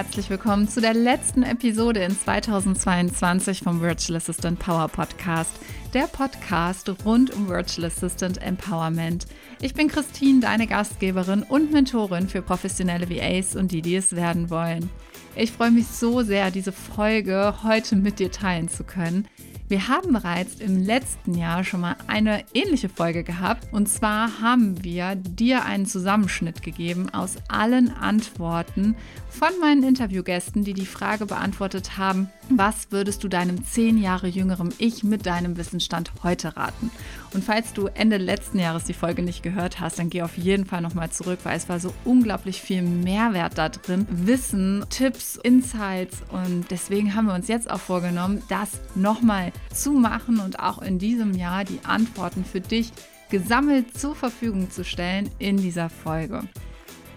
herzlich willkommen zu der letzten Episode in 2022 vom Virtual Assistant Power Podcast, der Podcast rund um Virtual Assistant Empowerment. Ich bin Christine, deine Gastgeberin und Mentorin für professionelle VAs und die, die es werden wollen. Ich freue mich so sehr, diese Folge heute mit dir teilen zu können. Wir haben bereits im letzten Jahr schon mal eine ähnliche Folge gehabt. Und zwar haben wir dir einen Zusammenschnitt gegeben aus allen Antworten von meinen Interviewgästen, die die Frage beantwortet haben, was würdest du deinem zehn Jahre jüngeren Ich mit deinem Wissensstand heute raten? Und falls du Ende letzten Jahres die Folge nicht gehört hast, dann geh auf jeden Fall nochmal zurück, weil es war so unglaublich viel Mehrwert da drin. Wissen, Tipps, Insights und deswegen haben wir uns jetzt auch vorgenommen, das nochmal zu machen und auch in diesem Jahr die Antworten für dich gesammelt zur Verfügung zu stellen in dieser Folge.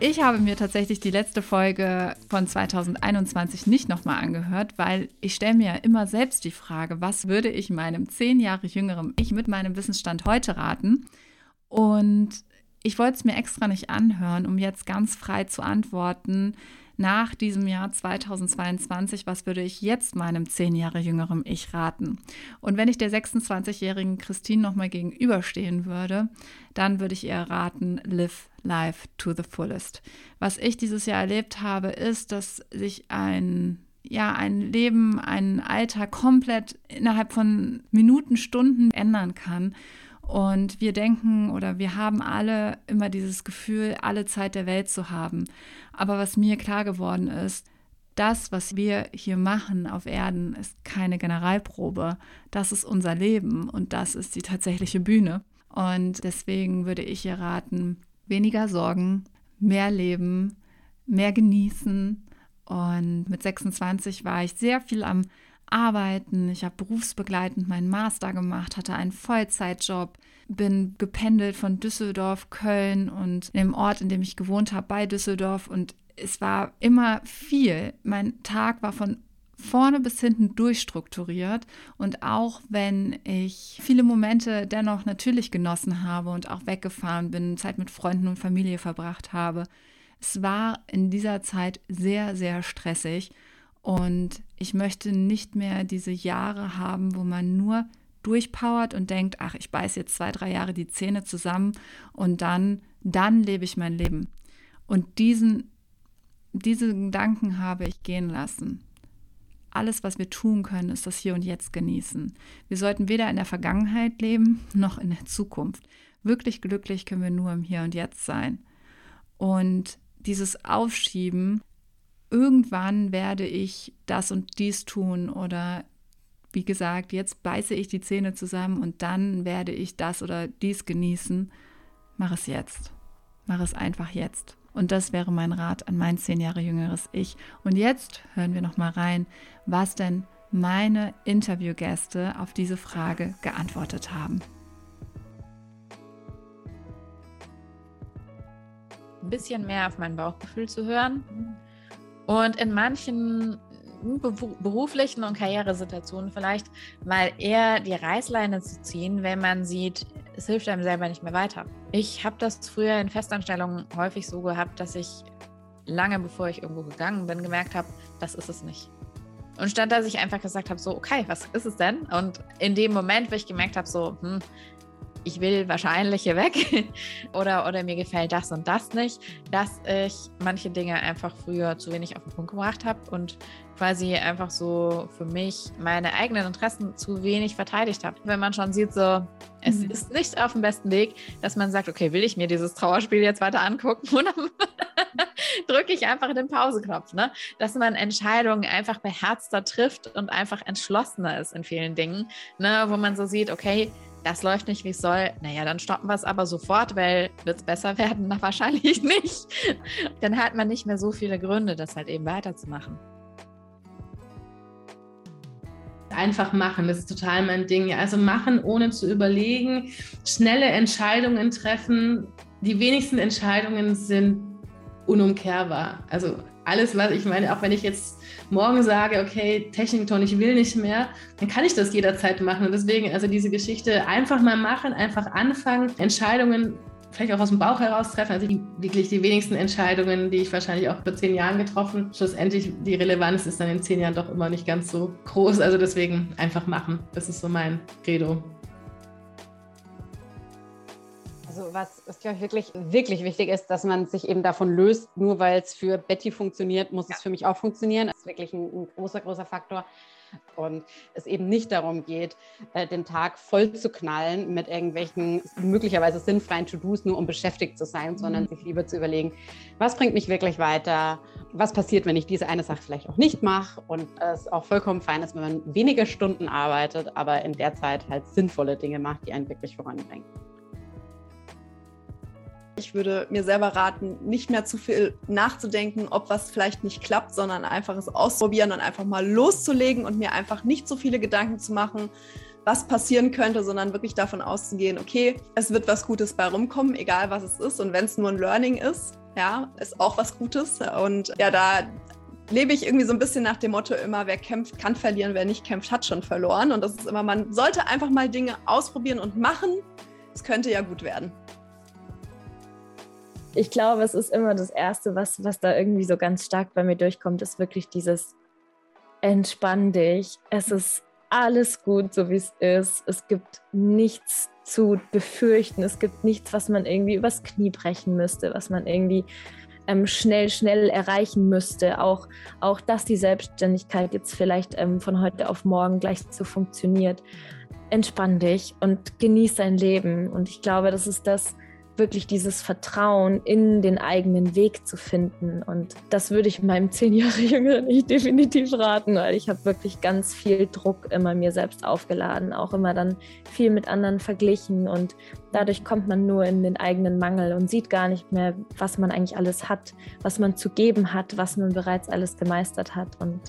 Ich habe mir tatsächlich die letzte Folge von 2021 nicht nochmal angehört, weil ich stelle mir ja immer selbst die Frage, was würde ich meinem zehn Jahre jüngeren Ich mit meinem Wissensstand heute raten? Und ich wollte es mir extra nicht anhören, um jetzt ganz frei zu antworten, nach diesem Jahr 2022, was würde ich jetzt meinem zehn Jahre jüngeren Ich raten? Und wenn ich der 26-jährigen Christine nochmal gegenüberstehen würde, dann würde ich ihr raten, live life to the fullest. Was ich dieses Jahr erlebt habe, ist, dass sich ein ja, ein Leben, ein Alter komplett innerhalb von Minuten, Stunden ändern kann. Und wir denken oder wir haben alle immer dieses Gefühl, alle Zeit der Welt zu haben. Aber was mir klar geworden ist, das, was wir hier machen auf Erden, ist keine Generalprobe. Das ist unser Leben und das ist die tatsächliche Bühne. Und deswegen würde ich ihr raten, weniger Sorgen, mehr Leben, mehr genießen. Und mit 26 war ich sehr viel am Arbeiten. Ich habe berufsbegleitend meinen Master gemacht, hatte einen Vollzeitjob, bin gependelt von Düsseldorf, Köln und dem Ort, in dem ich gewohnt habe, bei Düsseldorf. Und es war immer viel. Mein Tag war von vorne bis hinten durchstrukturiert. Und auch wenn ich viele Momente dennoch natürlich genossen habe und auch weggefahren bin, Zeit mit Freunden und Familie verbracht habe, es war in dieser Zeit sehr, sehr stressig. Und ich möchte nicht mehr diese Jahre haben, wo man nur durchpowert und denkt, ach, ich beiße jetzt zwei, drei Jahre die Zähne zusammen und dann, dann lebe ich mein Leben. Und diesen, diese Gedanken habe ich gehen lassen. Alles, was wir tun können, ist das Hier und Jetzt genießen. Wir sollten weder in der Vergangenheit leben noch in der Zukunft. Wirklich glücklich können wir nur im Hier und Jetzt sein. Und dieses Aufschieben irgendwann werde ich das und dies tun oder wie gesagt, jetzt beiße ich die Zähne zusammen und dann werde ich das oder dies genießen. Mach es jetzt. Mach es einfach jetzt. Und das wäre mein Rat an mein zehn Jahre jüngeres Ich. Und jetzt hören wir noch mal rein, was denn meine Interviewgäste auf diese Frage geantwortet haben. Ein bisschen mehr auf mein Bauchgefühl zu hören und in manchen beruflichen und Karrieresituationen vielleicht mal eher die Reißleine zu ziehen, wenn man sieht, es hilft einem selber nicht mehr weiter. Ich habe das früher in Festanstellungen häufig so gehabt, dass ich lange bevor ich irgendwo gegangen bin, gemerkt habe, das ist es nicht. Und statt dass ich einfach gesagt habe, so, okay, was ist es denn? Und in dem Moment, wo ich gemerkt habe, so, hm, ich will wahrscheinlich hier weg oder, oder mir gefällt das und das nicht, dass ich manche Dinge einfach früher zu wenig auf den Punkt gebracht habe und quasi einfach so für mich meine eigenen Interessen zu wenig verteidigt habe. Wenn man schon sieht, so, es mhm. ist nicht auf dem besten Weg, dass man sagt, okay, will ich mir dieses Trauerspiel jetzt weiter angucken oder drücke ich einfach den Pauseknopf, ne? Dass man Entscheidungen einfach beherzter trifft und einfach entschlossener ist in vielen Dingen, ne? Wo man so sieht, okay, das läuft nicht, wie es soll. Naja, dann stoppen wir es aber sofort, weil wird es besser werden? Na, wahrscheinlich nicht. Dann hat man nicht mehr so viele Gründe, das halt eben weiterzumachen. Einfach machen, das ist total mein Ding. Also machen, ohne zu überlegen, schnelle Entscheidungen treffen. Die wenigsten Entscheidungen sind unumkehrbar. Also alles, was ich meine, auch wenn ich jetzt morgen sage, okay, Technikton, ich will nicht mehr, dann kann ich das jederzeit machen. Und deswegen, also diese Geschichte einfach mal machen, einfach anfangen, Entscheidungen vielleicht auch aus dem Bauch heraus treffen. Also die, wirklich die wenigsten Entscheidungen, die ich wahrscheinlich auch vor zehn Jahren getroffen. Schlussendlich die Relevanz ist dann in zehn Jahren doch immer nicht ganz so groß. Also deswegen einfach machen. Das ist so mein Credo. Also was, was glaube ich wirklich, wirklich wichtig ist, dass man sich eben davon löst, nur weil es für Betty funktioniert, muss ja. es für mich auch funktionieren. Das ist wirklich ein, ein großer, großer Faktor und es eben nicht darum geht, äh, den Tag voll zu knallen mit irgendwelchen möglicherweise sinnfreien To-Dos, nur um beschäftigt zu sein, sondern mhm. sich lieber zu überlegen, was bringt mich wirklich weiter, was passiert, wenn ich diese eine Sache vielleicht auch nicht mache und es auch vollkommen fein ist, wenn man weniger Stunden arbeitet, aber in der Zeit halt sinnvolle Dinge macht, die einen wirklich voranbringen. Ich würde mir selber raten, nicht mehr zu viel nachzudenken, ob was vielleicht nicht klappt, sondern einfach es ausprobieren und einfach mal loszulegen und mir einfach nicht so viele Gedanken zu machen, was passieren könnte, sondern wirklich davon auszugehen, okay, es wird was Gutes bei rumkommen, egal was es ist. Und wenn es nur ein Learning ist, ja, ist auch was Gutes. Und ja, da lebe ich irgendwie so ein bisschen nach dem Motto immer, wer kämpft, kann verlieren, wer nicht kämpft, hat schon verloren. Und das ist immer, man sollte einfach mal Dinge ausprobieren und machen. Es könnte ja gut werden ich glaube, es ist immer das Erste, was, was da irgendwie so ganz stark bei mir durchkommt, ist wirklich dieses Entspann dich. Es ist alles gut, so wie es ist. Es gibt nichts zu befürchten. Es gibt nichts, was man irgendwie übers Knie brechen müsste, was man irgendwie ähm, schnell, schnell erreichen müsste. Auch, auch, dass die Selbstständigkeit jetzt vielleicht ähm, von heute auf morgen gleich so funktioniert. Entspann dich und genieß dein Leben. Und ich glaube, das ist das, wirklich dieses Vertrauen in den eigenen Weg zu finden. Und das würde ich meinem zehn Jahre Jüngeren nicht definitiv raten, weil ich habe wirklich ganz viel Druck immer mir selbst aufgeladen, auch immer dann viel mit anderen verglichen und dadurch kommt man nur in den eigenen Mangel und sieht gar nicht mehr, was man eigentlich alles hat, was man zu geben hat, was man bereits alles gemeistert hat. Und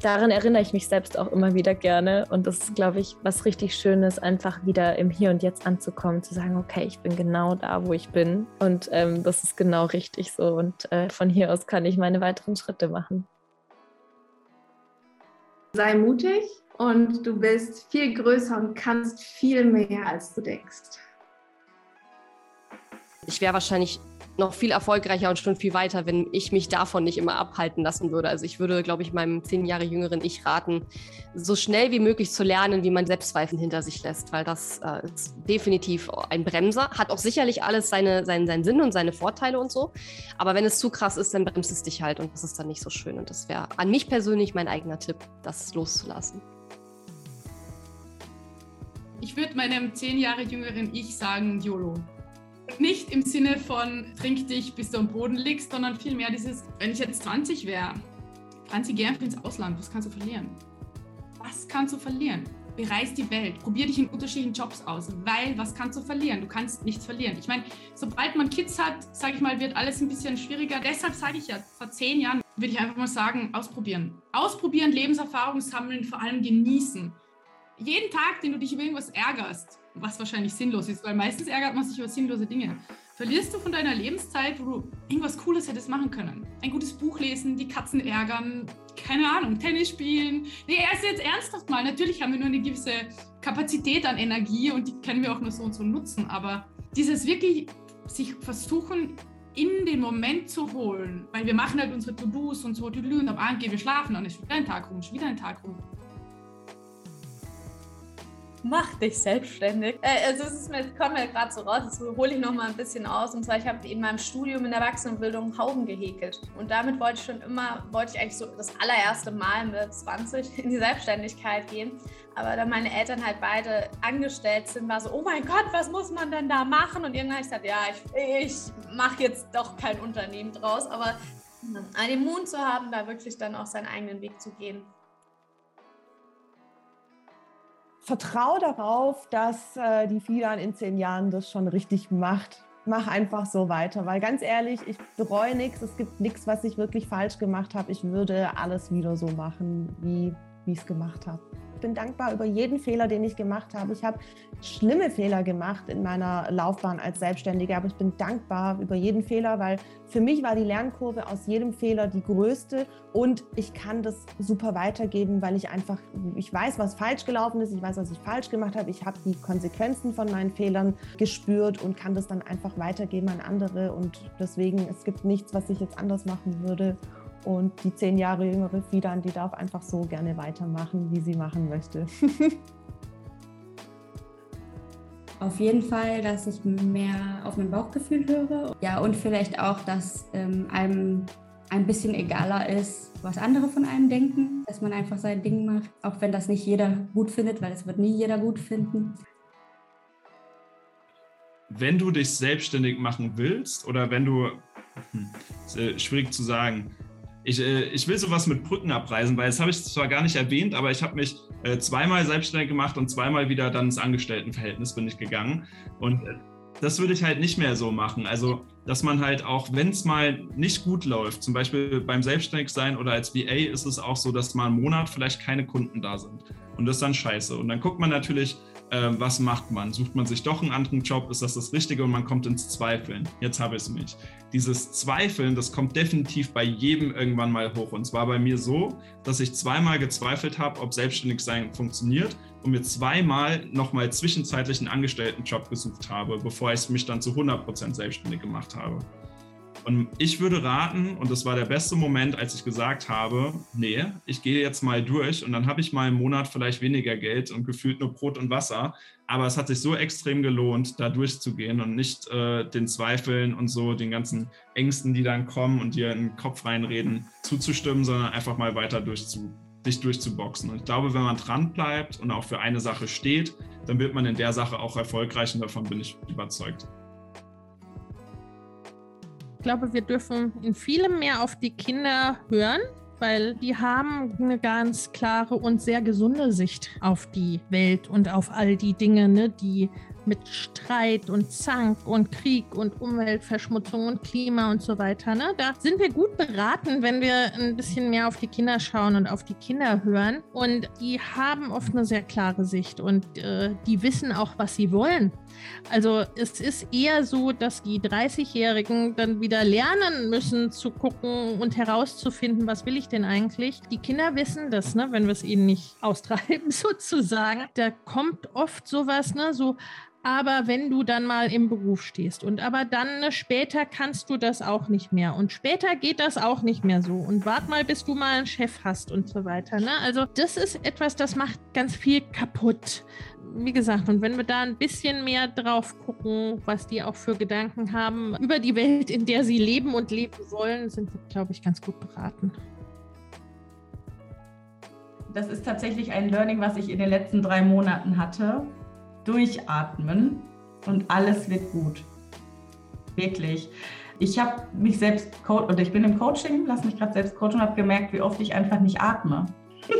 daran erinnere ich mich selbst auch immer wieder gerne. Und das ist, glaube ich, was richtig Schönes, einfach wieder im Hier und Jetzt anzukommen, zu sagen, okay, ich bin genau da, wo ich bin. Und ähm, das ist genau richtig so. Und äh, von hier aus kann ich meine weiteren Schritte machen. Sei mutig und du bist viel größer und kannst viel mehr, als du denkst. Ich wäre wahrscheinlich noch viel erfolgreicher und schon viel weiter, wenn ich mich davon nicht immer abhalten lassen würde. Also ich würde, glaube ich, meinem zehn Jahre jüngeren Ich raten, so schnell wie möglich zu lernen, wie man Selbstzweifel hinter sich lässt, weil das äh, ist definitiv ein Bremser. Hat auch sicherlich alles seine, seinen, seinen Sinn und seine Vorteile und so. Aber wenn es zu krass ist, dann bremst es dich halt und das ist dann nicht so schön. Und das wäre an mich persönlich mein eigener Tipp, das loszulassen. Ich würde meinem zehn Jahre jüngeren Ich sagen, YOLO. Nicht im Sinne von trink dich, bis du am Boden liegst, sondern vielmehr dieses, wenn ich jetzt 20 wäre, Franzi, geh einfach ins Ausland, was kannst du verlieren? Was kannst du verlieren? Bereis die Welt, probier dich in unterschiedlichen Jobs aus, weil was kannst du verlieren? Du kannst nichts verlieren. Ich meine, sobald man Kids hat, sage ich mal, wird alles ein bisschen schwieriger. Deshalb sage ich ja, vor zehn Jahren würde ich einfach mal sagen, ausprobieren. Ausprobieren, Lebenserfahrung sammeln, vor allem genießen. Jeden Tag, den du dich über irgendwas ärgerst, was wahrscheinlich sinnlos ist, weil meistens ärgert man sich über sinnlose Dinge. Verlierst du von deiner Lebenszeit, wo du irgendwas Cooles hättest machen können? Ein gutes Buch lesen, die Katzen ärgern, keine Ahnung, Tennis spielen. Nee, erst jetzt ernsthaft mal. Natürlich haben wir nur eine gewisse Kapazität an Energie und die können wir auch nur so und so nutzen. Aber dieses wirklich sich versuchen, in den Moment zu holen, weil wir machen halt unsere To-Dos und so, und am Abend gehen wir schlafen, dann ist wieder ein Tag rum, wieder ein Tag rum mach dich selbstständig. Äh, also es ist mir, kommt mir gerade so raus, das hole ich noch mal ein bisschen aus. Und zwar, ich habe in meinem Studium in der Erwachsenenbildung Hauben gehäkelt. Und damit wollte ich schon immer, wollte ich eigentlich so das allererste Mal mit 20 in die Selbstständigkeit gehen. Aber da meine Eltern halt beide angestellt sind, war so, oh mein Gott, was muss man denn da machen? Und irgendwann habe ich gesagt, ja, ich, ich mache jetzt doch kein Unternehmen draus. Aber den Mut zu haben, da wirklich dann auch seinen eigenen Weg zu gehen. Vertraue darauf, dass äh, die Fidan in zehn Jahren das schon richtig macht. Mach einfach so weiter, weil ganz ehrlich, ich bereue nichts. Es gibt nichts, was ich wirklich falsch gemacht habe. Ich würde alles wieder so machen, wie ich es gemacht habe. Bin dankbar über jeden Fehler, den ich gemacht habe. Ich habe schlimme Fehler gemacht in meiner Laufbahn als Selbstständige, aber ich bin dankbar über jeden Fehler, weil für mich war die Lernkurve aus jedem Fehler die größte und ich kann das super weitergeben, weil ich einfach, ich weiß, was falsch gelaufen ist, ich weiß, was ich falsch gemacht habe, ich habe die Konsequenzen von meinen Fehlern gespürt und kann das dann einfach weitergeben an andere und deswegen, es gibt nichts, was ich jetzt anders machen würde. Und die zehn Jahre jüngere Fidan, die darf einfach so gerne weitermachen, wie sie machen möchte. Auf jeden Fall, dass ich mehr auf mein Bauchgefühl höre. Ja, und vielleicht auch, dass ähm, einem ein bisschen egaler ist, was andere von einem denken. Dass man einfach sein Ding macht, auch wenn das nicht jeder gut findet, weil es wird nie jeder gut finden. Wenn du dich selbstständig machen willst oder wenn du, hm, ist, äh, schwierig zu sagen, ich, äh, ich will sowas mit Brücken abreisen, weil das habe ich zwar gar nicht erwähnt, aber ich habe mich äh, zweimal selbstständig gemacht und zweimal wieder dann ins Angestelltenverhältnis bin ich gegangen. Und äh, das würde ich halt nicht mehr so machen. Also, dass man halt auch, wenn es mal nicht gut läuft, zum Beispiel beim Selbstständigsein oder als VA, ist es auch so, dass mal einen Monat vielleicht keine Kunden da sind. Und das ist dann scheiße. Und dann guckt man natürlich, äh, was macht man? Sucht man sich doch einen anderen Job? Ist das das Richtige? Und man kommt ins Zweifeln. Jetzt habe ich es mich. Dieses Zweifeln, das kommt definitiv bei jedem irgendwann mal hoch. Und zwar bei mir so, dass ich zweimal gezweifelt habe, ob selbstständig sein funktioniert und mir zweimal nochmal zwischenzeitlich einen Angestelltenjob gesucht habe, bevor ich mich dann zu 100% selbstständig gemacht habe. Und ich würde raten, und das war der beste Moment, als ich gesagt habe, nee, ich gehe jetzt mal durch und dann habe ich mal im Monat vielleicht weniger Geld und gefühlt nur Brot und Wasser. Aber es hat sich so extrem gelohnt, da durchzugehen und nicht äh, den Zweifeln und so, den ganzen Ängsten, die dann kommen und dir in den Kopf reinreden, zuzustimmen, sondern einfach mal weiter durchzu, dich durchzuboxen. Und ich glaube, wenn man dran bleibt und auch für eine Sache steht, dann wird man in der Sache auch erfolgreich und davon bin ich überzeugt. Ich glaube, wir dürfen in vielem mehr auf die Kinder hören, weil die haben eine ganz klare und sehr gesunde Sicht auf die Welt und auf all die Dinge, ne, die mit Streit und Zank und Krieg und Umweltverschmutzung und Klima und so weiter. Ne? Da sind wir gut beraten, wenn wir ein bisschen mehr auf die Kinder schauen und auf die Kinder hören. Und die haben oft eine sehr klare Sicht und äh, die wissen auch, was sie wollen. Also es ist eher so, dass die 30-Jährigen dann wieder lernen müssen zu gucken und herauszufinden, was will ich denn eigentlich. Die Kinder wissen das, ne, wenn wir es ihnen nicht austreiben sozusagen. Da kommt oft sowas, ne, so aber wenn du dann mal im Beruf stehst und aber dann ne, später kannst du das auch nicht mehr und später geht das auch nicht mehr so und wart mal, bis du mal einen Chef hast und so weiter. Ne? Also das ist etwas, das macht ganz viel kaputt. Wie gesagt, und wenn wir da ein bisschen mehr drauf gucken, was die auch für Gedanken haben über die Welt, in der sie leben und leben wollen, sind wir, glaube ich, ganz gut beraten. Das ist tatsächlich ein Learning, was ich in den letzten drei Monaten hatte durchatmen und alles wird gut. Wirklich. Ich habe mich selbst, und ich bin im Coaching, lass mich gerade selbst coachen und habe gemerkt, wie oft ich einfach nicht atme.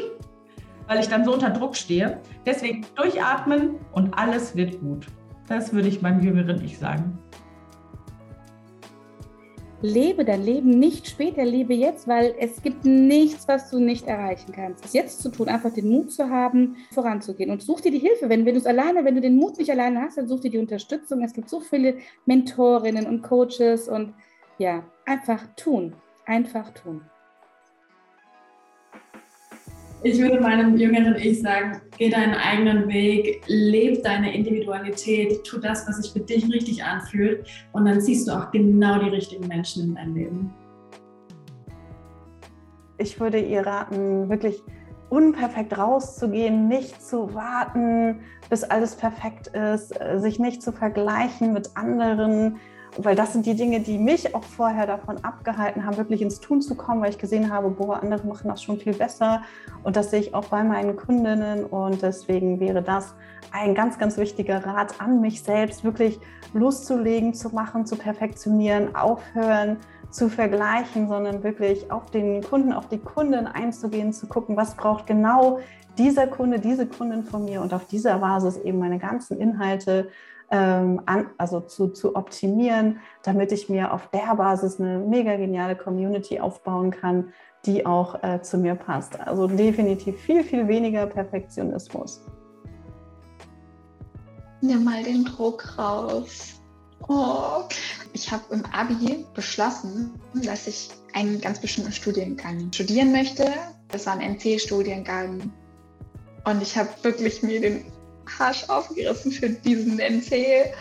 Weil ich dann so unter Druck stehe. Deswegen durchatmen und alles wird gut. Das würde ich meinem jüngeren Ich sagen lebe dein Leben nicht später, lebe jetzt, weil es gibt nichts, was du nicht erreichen kannst. Es jetzt zu tun, einfach den Mut zu haben, voranzugehen. Und such dir die Hilfe. Wenn, wenn du es alleine, wenn du den Mut nicht alleine hast, dann such dir die Unterstützung. Es gibt so viele Mentorinnen und Coaches und ja, einfach tun. Einfach tun. Ich würde meinem jüngeren Ich sagen, geh deinen eigenen Weg, lebe deine Individualität, tu das, was sich für dich richtig anfühlt und dann ziehst du auch genau die richtigen Menschen in dein Leben. Ich würde ihr raten, wirklich unperfekt rauszugehen, nicht zu warten, bis alles perfekt ist, sich nicht zu vergleichen mit anderen, weil das sind die Dinge, die mich auch vorher davon abgehalten haben, wirklich ins Tun zu kommen, weil ich gesehen habe, boah, andere machen das schon viel besser. Und das sehe ich auch bei meinen Kundinnen. Und deswegen wäre das ein ganz, ganz wichtiger Rat an mich selbst, wirklich loszulegen, zu machen, zu perfektionieren, aufhören, zu vergleichen, sondern wirklich auf den Kunden, auf die Kunden einzugehen, zu gucken, was braucht genau dieser Kunde, diese Kundin von mir. Und auf dieser Basis eben meine ganzen Inhalte ähm, an, also zu, zu optimieren, damit ich mir auf der Basis eine mega geniale Community aufbauen kann, die auch äh, zu mir passt. Also definitiv viel, viel weniger Perfektionismus. Nimm mal den Druck raus. Oh. Ich habe im Abi beschlossen, dass ich einen ganz bestimmten Studiengang studieren möchte. Das war ein NC-Studiengang. Und ich habe wirklich mir den Arsch aufgerissen für diesen NC.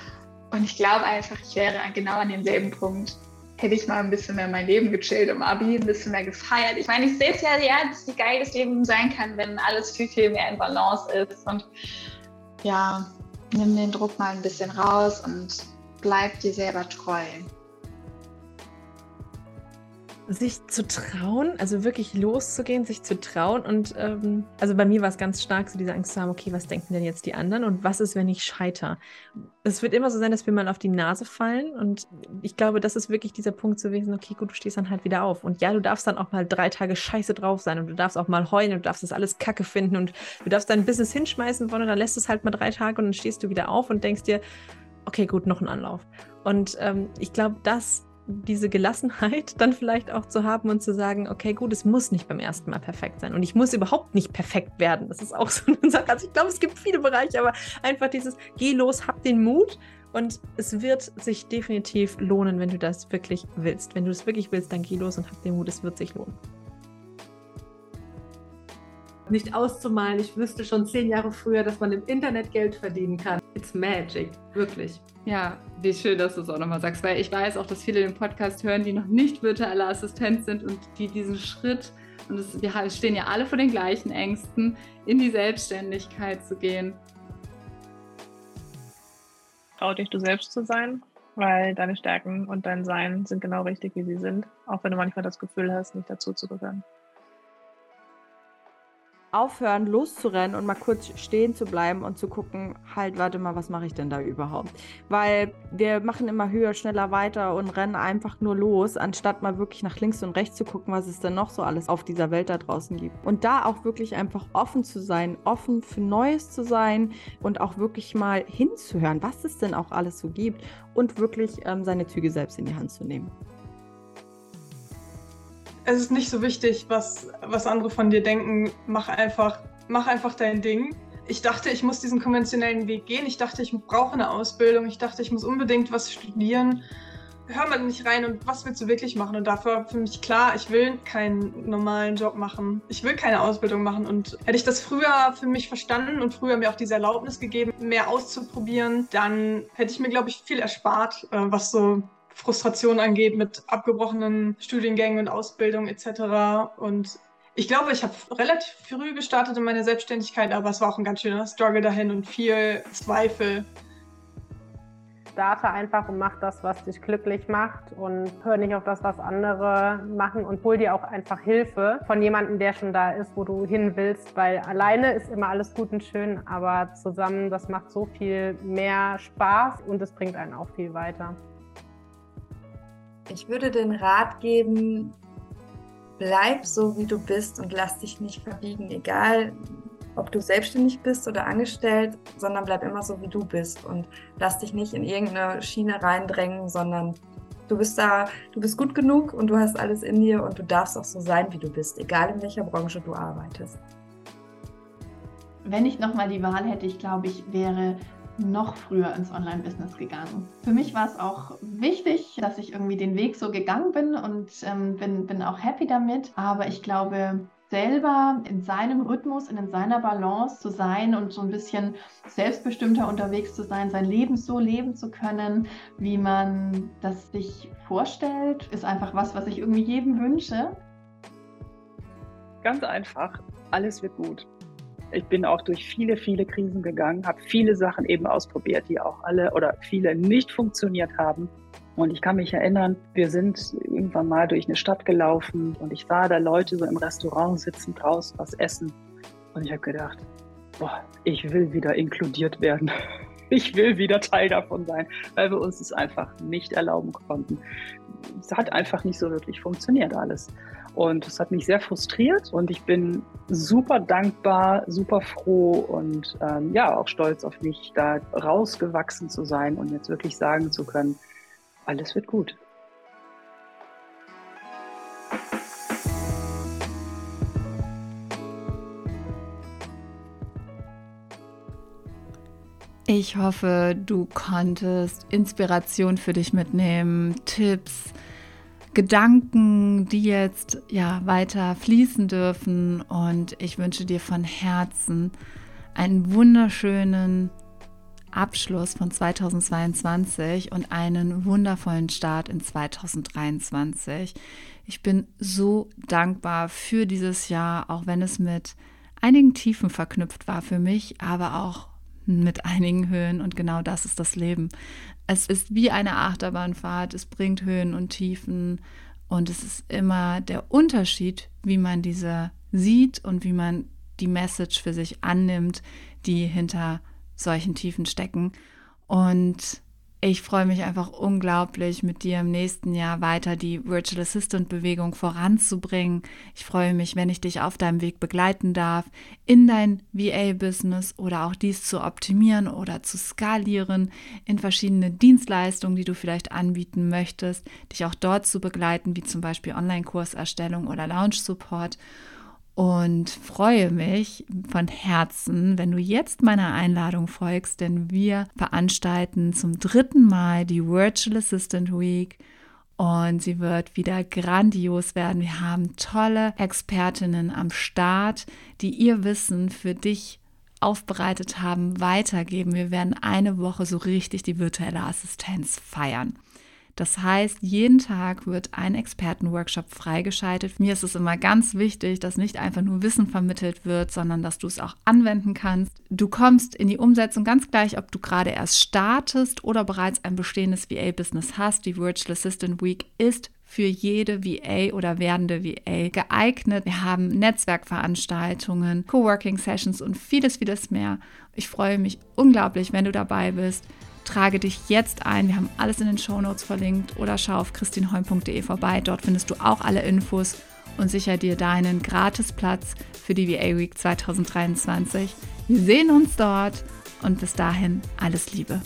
Und ich glaube einfach, ich wäre genau an demselben Punkt. Hätte ich mal ein bisschen mehr mein Leben gechillt im Abi, ein bisschen mehr gefeiert. Ich meine, ich sehe es ja, ja, wie geil das Leben sein kann, wenn alles viel, viel mehr in Balance ist. Und ja, nimm den Druck mal ein bisschen raus und bleib dir selber treu sich zu trauen, also wirklich loszugehen, sich zu trauen. Und ähm, also bei mir war es ganz stark, so diese Angst zu haben, okay, was denken denn jetzt die anderen und was ist, wenn ich scheiter? Es wird immer so sein, dass wir mal auf die Nase fallen. Und ich glaube, das ist wirklich dieser Punkt zu wissen, okay, gut, du stehst dann halt wieder auf. Und ja, du darfst dann auch mal drei Tage scheiße drauf sein und du darfst auch mal heulen und du darfst das alles kacke finden und du darfst dein Business hinschmeißen wollen und dann lässt es halt mal drei Tage und dann stehst du wieder auf und denkst dir, okay, gut, noch ein Anlauf. Und ähm, ich glaube, das diese Gelassenheit dann vielleicht auch zu haben und zu sagen, okay, gut, es muss nicht beim ersten Mal perfekt sein und ich muss überhaupt nicht perfekt werden. Das ist auch so eine Sache. Also ich glaube, es gibt viele Bereiche, aber einfach dieses, geh los, hab den Mut und es wird sich definitiv lohnen, wenn du das wirklich willst. Wenn du es wirklich willst, dann geh los und hab den Mut, es wird sich lohnen nicht auszumalen. Ich wüsste schon zehn Jahre früher, dass man im Internet Geld verdienen kann. It's magic, wirklich. Ja, wie schön, dass du es auch nochmal sagst, weil ich weiß auch, dass viele den Podcast hören, die noch nicht virtuelle Assistent sind und die diesen Schritt, und es, wir stehen ja alle vor den gleichen Ängsten, in die Selbstständigkeit zu gehen. Trau dich, du selbst zu sein, weil deine Stärken und dein Sein sind genau richtig, wie sie sind, auch wenn du manchmal das Gefühl hast, nicht dazu zu gehören aufhören, loszurennen und mal kurz stehen zu bleiben und zu gucken, halt, warte mal, was mache ich denn da überhaupt? Weil wir machen immer höher, schneller weiter und rennen einfach nur los, anstatt mal wirklich nach links und rechts zu gucken, was es denn noch so alles auf dieser Welt da draußen gibt. Und da auch wirklich einfach offen zu sein, offen für Neues zu sein und auch wirklich mal hinzuhören, was es denn auch alles so gibt und wirklich ähm, seine Züge selbst in die Hand zu nehmen es ist nicht so wichtig, was, was andere von dir denken. Mach einfach, mach einfach dein Ding. Ich dachte, ich muss diesen konventionellen Weg gehen. Ich dachte, ich brauche eine Ausbildung. Ich dachte, ich muss unbedingt was studieren. Hör mal nicht rein und was willst du wirklich machen? Und dafür für mich klar, ich will keinen normalen Job machen. Ich will keine Ausbildung machen. Und hätte ich das früher für mich verstanden und früher mir auch diese Erlaubnis gegeben, mehr auszuprobieren, dann hätte ich mir, glaube ich, viel erspart, äh, was so Frustration angeht mit abgebrochenen Studiengängen und Ausbildung etc. Und ich glaube, ich habe relativ früh gestartet in meiner Selbstständigkeit, aber es war auch ein ganz schöner Struggle dahin und viel Zweifel. Starte einfach und mach das, was dich glücklich macht und hör nicht auf das, was andere machen und hol dir auch einfach Hilfe von jemandem, der schon da ist, wo du hin willst, weil alleine ist immer alles gut und schön, aber zusammen, das macht so viel mehr Spaß und es bringt einen auch viel weiter. Ich würde den Rat geben, bleib so, wie du bist und lass dich nicht verbiegen, egal ob du selbstständig bist oder angestellt, sondern bleib immer so, wie du bist und lass dich nicht in irgendeine Schiene reindrängen, sondern du bist da, du bist gut genug und du hast alles in dir und du darfst auch so sein, wie du bist, egal in welcher Branche du arbeitest. Wenn ich nochmal die Wahl hätte, ich glaube, ich wäre noch früher ins Online-Business gegangen. Für mich war es auch wichtig, dass ich irgendwie den Weg so gegangen bin und ähm, bin, bin auch happy damit. Aber ich glaube, selber in seinem Rhythmus und in seiner Balance zu sein und so ein bisschen selbstbestimmter unterwegs zu sein, sein Leben so leben zu können, wie man das sich vorstellt, ist einfach was, was ich irgendwie jedem wünsche. Ganz einfach, alles wird gut. Ich bin auch durch viele, viele Krisen gegangen, habe viele Sachen eben ausprobiert, die auch alle oder viele nicht funktioniert haben. Und ich kann mich erinnern, wir sind irgendwann mal durch eine Stadt gelaufen und ich sah da Leute so im Restaurant sitzen, draußen was essen. Und ich habe gedacht, boah, ich will wieder inkludiert werden. Ich will wieder Teil davon sein, weil wir uns es einfach nicht erlauben konnten. Es hat einfach nicht so wirklich funktioniert alles. Und es hat mich sehr frustriert und ich bin super dankbar, super froh und ähm, ja, auch stolz auf mich, da rausgewachsen zu sein und jetzt wirklich sagen zu können, alles wird gut. Ich hoffe, du konntest Inspiration für dich mitnehmen, Tipps, Gedanken, die jetzt ja weiter fließen dürfen. Und ich wünsche dir von Herzen einen wunderschönen Abschluss von 2022 und einen wundervollen Start in 2023. Ich bin so dankbar für dieses Jahr, auch wenn es mit einigen Tiefen verknüpft war für mich, aber auch mit einigen Höhen und genau das ist das Leben. Es ist wie eine Achterbahnfahrt, es bringt Höhen und Tiefen und es ist immer der Unterschied, wie man diese sieht und wie man die Message für sich annimmt, die hinter solchen Tiefen stecken. Und ich freue mich einfach unglaublich, mit dir im nächsten Jahr weiter die Virtual Assistant Bewegung voranzubringen. Ich freue mich, wenn ich dich auf deinem Weg begleiten darf, in dein VA-Business oder auch dies zu optimieren oder zu skalieren, in verschiedene Dienstleistungen, die du vielleicht anbieten möchtest, dich auch dort zu begleiten, wie zum Beispiel Online-Kurserstellung oder Launch-Support und freue mich von Herzen, wenn du jetzt meiner Einladung folgst, denn wir veranstalten zum dritten Mal die Virtual Assistant Week und sie wird wieder grandios werden. Wir haben tolle Expertinnen am Start, die ihr Wissen für dich aufbereitet haben, weitergeben. Wir werden eine Woche so richtig die virtuelle Assistenz feiern. Das heißt, jeden Tag wird ein Expertenworkshop freigeschaltet. Mir ist es immer ganz wichtig, dass nicht einfach nur Wissen vermittelt wird, sondern dass du es auch anwenden kannst. Du kommst in die Umsetzung ganz gleich, ob du gerade erst startest oder bereits ein bestehendes VA-Business hast. Die Virtual Assistant Week ist für jede VA oder werdende VA geeignet. Wir haben Netzwerkveranstaltungen, Coworking Sessions und vieles, vieles mehr. Ich freue mich unglaublich, wenn du dabei bist. Trage dich jetzt ein. Wir haben alles in den Show Notes verlinkt oder schau auf christinholm.de vorbei. Dort findest du auch alle Infos und sicher dir deinen Gratisplatz für die VA Week 2023. Wir sehen uns dort und bis dahin alles Liebe.